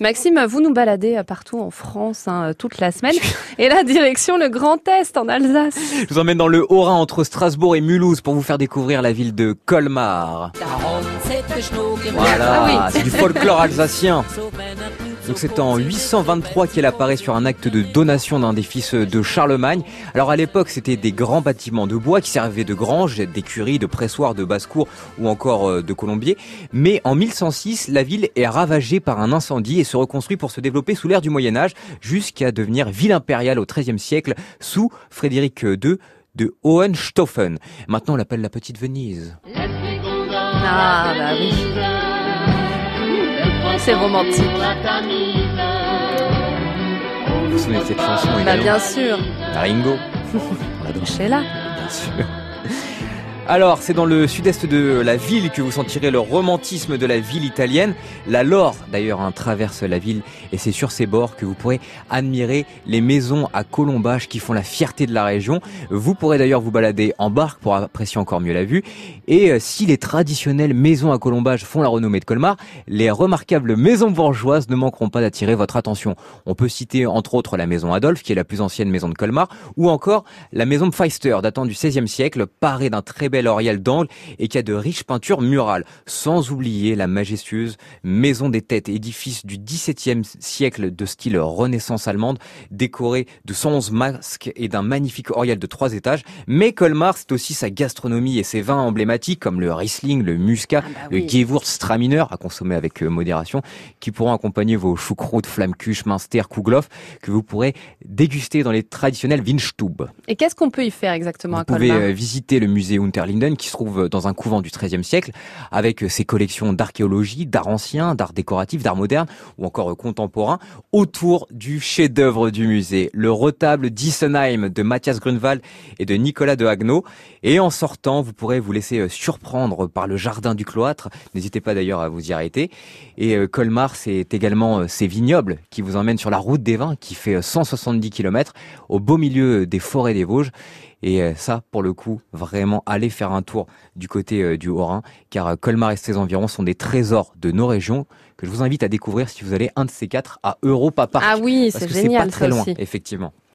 Maxime, vous nous baladez euh, partout en France hein, euh, toute la semaine. Et la direction le Grand Est en Alsace. Je vous emmène dans le Haut-Rhin entre Strasbourg et Mulhouse pour vous faire découvrir la ville de Colmar. Voilà, Ah c'est du folklore alsacien. Donc c'est en 823 qu'elle apparaît sur un acte de donation d'un des fils de Charlemagne. Alors à l'époque, c'était des grands bâtiments de bois qui servaient de granges, d'écuries, de pressoirs, de basse-cour ou encore euh, de colombiers. Mais en 1106, la ville est ravagée par un incendie et se reconstruit pour se développer sous l'ère du Moyen Âge jusqu'à devenir ville impériale au XIIIe siècle sous Frédéric II de Hohenstaufen. Maintenant, on l'appelle la Petite Venise. Ah bah. C'est romantique. Vous souvenez de cette chanson Bah également bien sûr. Ringo. On l'adore. Sheila. Bien sûr. Alors, c'est dans le sud-est de la ville que vous sentirez le romantisme de la ville italienne. La Lore, d'ailleurs, hein, traverse la ville et c'est sur ses bords que vous pourrez admirer les maisons à colombage qui font la fierté de la région. Vous pourrez d'ailleurs vous balader en barque pour apprécier encore mieux la vue. Et euh, si les traditionnelles maisons à colombage font la renommée de Colmar, les remarquables maisons bourgeoises ne manqueront pas d'attirer votre attention. On peut citer entre autres la maison Adolphe, qui est la plus ancienne maison de Colmar, ou encore la maison Pfeister, datant du XVIe siècle, parée d'un très bel oriel d'angle et qui a de riches peintures murales. Sans oublier la majestueuse maison des têtes, édifice du XVIIe siècle de style renaissance allemande, décoré de 111 masques et d'un magnifique oriel de trois étages. Mais Colmar, c'est aussi sa gastronomie et ses vins emblématiques comme le Riesling, le Muscat, Ah bah le oui. Gewürztraminer à consommer avec euh, modération, qui pourront accompagner vos choucroutes, flammekuche, minster, kouglof, que vous pourrez déguster dans les traditionnels Weinstube. Et qu'est-ce qu'on peut y faire exactement Vous à pouvez Colmar? euh, visiter le musée Unterlinden qui se trouve dans un couvent du XIIIe siècle avec euh, ses collections d'archéologie, d'art ancien, d'art décoratif, d'art moderne ou encore euh, contemporain autour du chef-d'œuvre du musée, le retable d'Issenheim de Matthias Grunwald et de Nicolas de Haguenau. Et en sortant, vous pourrez vous laisser euh, surprendre par le jardin du cloître. N'hésitez pas d'ailleurs à vous y arrêter. Et euh, Colmar, c'est également euh, ces vignobles qui vous emmènent sur la route des vins qui fait euh, 170 km au beau milieu des forêts des Vosges. Et euh, ça, pour le coup, vraiment, allez faire un tour du côté euh, du Haut-Rhin, car euh, Colmar et ses environs sont des trésors de nos régions que je vous invite à découvrir si vous allez un de ces quatre à Europa Park. Ah oui, c'est que c'est génial pas très ça loin, aussi. effectivement.